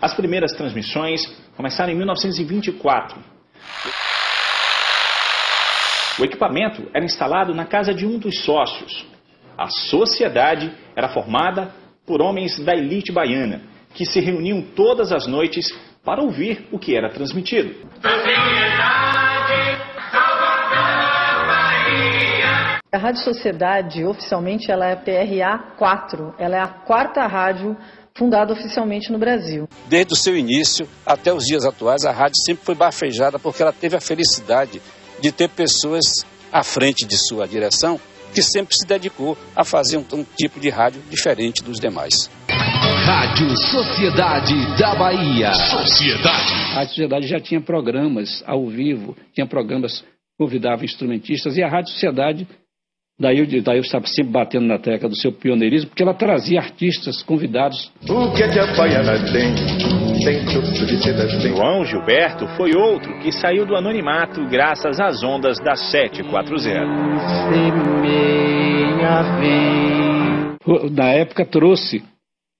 As primeiras transmissões começaram em 1924. O equipamento era instalado na casa de um dos sócios. A sociedade era formada por homens da elite baiana, que se reuniam todas as noites para ouvir o que era transmitido. A Rádio Sociedade, oficialmente, ela é PRA 4. Ela é a quarta rádio fundada oficialmente no Brasil. Desde o seu início até os dias atuais, a rádio sempre foi bafejada porque ela teve a felicidade de ter pessoas à frente de sua direção que sempre se dedicou a fazer um, um tipo de rádio diferente dos demais. Rádio Sociedade da Bahia. Sociedade. A Rádio Sociedade já tinha programas ao vivo, tinha programas convidava instrumentistas e a Rádio Sociedade Daí eu, daí eu estava sempre batendo na tecla do seu pioneirismo, porque ela trazia artistas convidados. O que é que a baiana tem? Tem tem. João Gilberto foi outro que saiu do anonimato graças às ondas da 740. Na época trouxe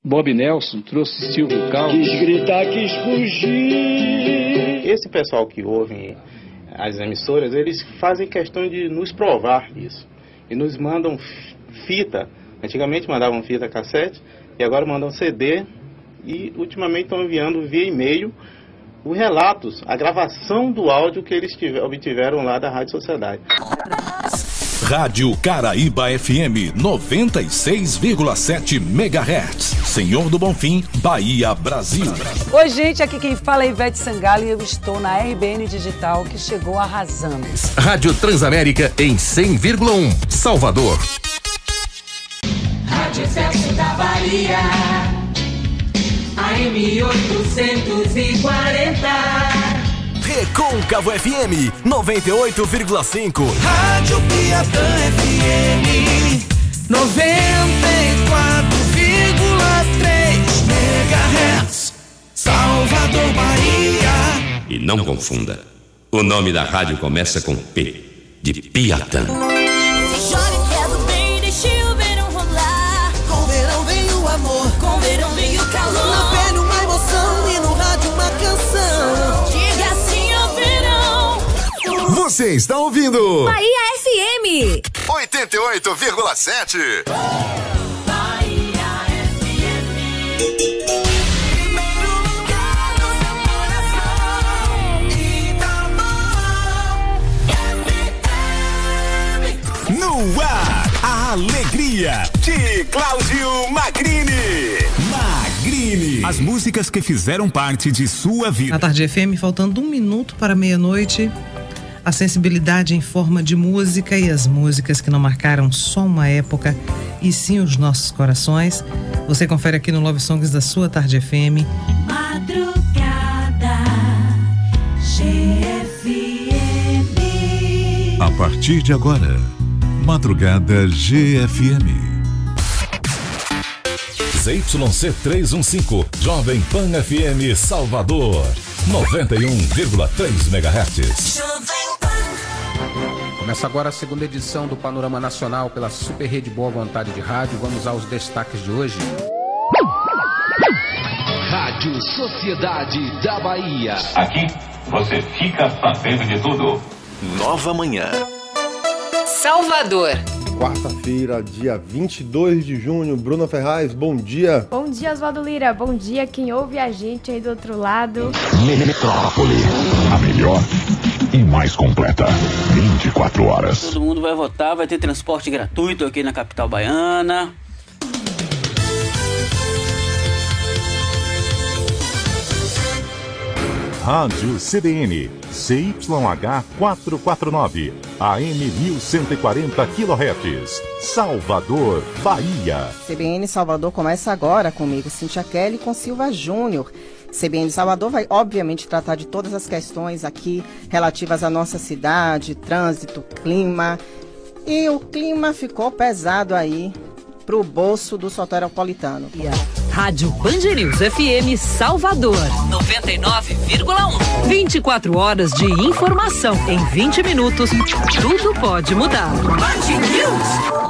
Bob Nelson, trouxe Silvio Cal. Quis gritar, quis fugir. Esse pessoal que ouve as emissoras, eles fazem questão de nos provar isso e nos mandam fita. Antigamente mandavam fita cassete e agora mandam CD e ultimamente estão enviando via e-mail os relatos, a gravação do áudio que eles tiver, obtiveram lá da Rádio Sociedade. Rádio Caraíba FM 96,7 MHz. Senhor do Bonfim, Bahia, Brasil. Oi, gente, aqui quem fala é Ivete Sangalo e eu estou na RBN Digital que chegou arrasando. Rádio Transamérica em 100,1 Salvador. Rádio Celso da Bahia. AM 840. Recôncavo FM 98,5. Rádio Piatã FM 94,3 MHz. Salvador, Bahia. E não confunda. O nome da rádio começa com P, de Piatã. Você está ouvindo Bahia FM 88,7. No ar, a alegria de Cláudio Magrini. Magrini. As músicas que fizeram parte de sua vida. Na Tarde FM, faltando um minuto para meia-noite, a sensibilidade em forma de música e as músicas que não marcaram só uma época e sim os nossos corações. Você confere aqui no Love Songs da sua Tarde FM. Madrugada GFM. A partir de agora, Madrugada GFM. ZYC 315, Jovem Pan FM Salvador, 91,3 MHz. Começa agora a segunda edição do Panorama Nacional pela Super Rede Boa Vontade de Rádio. Vamos aos destaques de hoje. Rádio Sociedade da Bahia. Aqui você fica sabendo de tudo. Nova Manhã. Salvador. Quarta-feira, dia 22 de junho. Bruna Ferraz, bom dia. Bom dia, Oswaldo Lira. Bom dia, quem ouve a gente aí do outro lado. Metrópole, a melhor e mais completa. 24 horas. Todo mundo vai votar, vai ter transporte gratuito aqui na capital baiana. Rádio CDN, CYH 449, AM 1140 kHz, Salvador, Bahia. CBN Salvador começa agora comigo, Cintia Kelly, com Silva Júnior. CBN Salvador vai, obviamente, tratar de todas as questões aqui relativas à nossa cidade, trânsito, clima. E o clima ficou pesado aí pro bolso do soteropolitano. Rádio Band News FM Salvador, 99,1. 24 horas de informação em 20 minutos. Tudo pode mudar. Band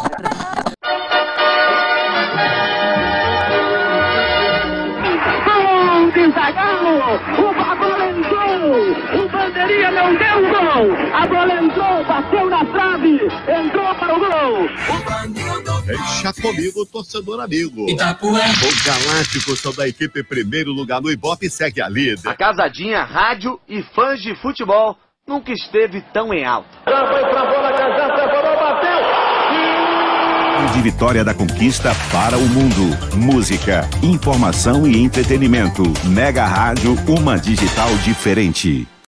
Não deu gol! A bola entrou, bateu na trave, entrou para o gol! Deixa comigo, torcedor amigo. Itapuã. O Galáctico são da equipe primeiro lugar no Ibope segue a líder. A casadinha, rádio e fãs de futebol nunca esteve tão em alta. Já foi pra bola, já separou, bateu! De vitória da conquista para o mundo. Música, informação e entretenimento. Mega Rádio, uma digital diferente.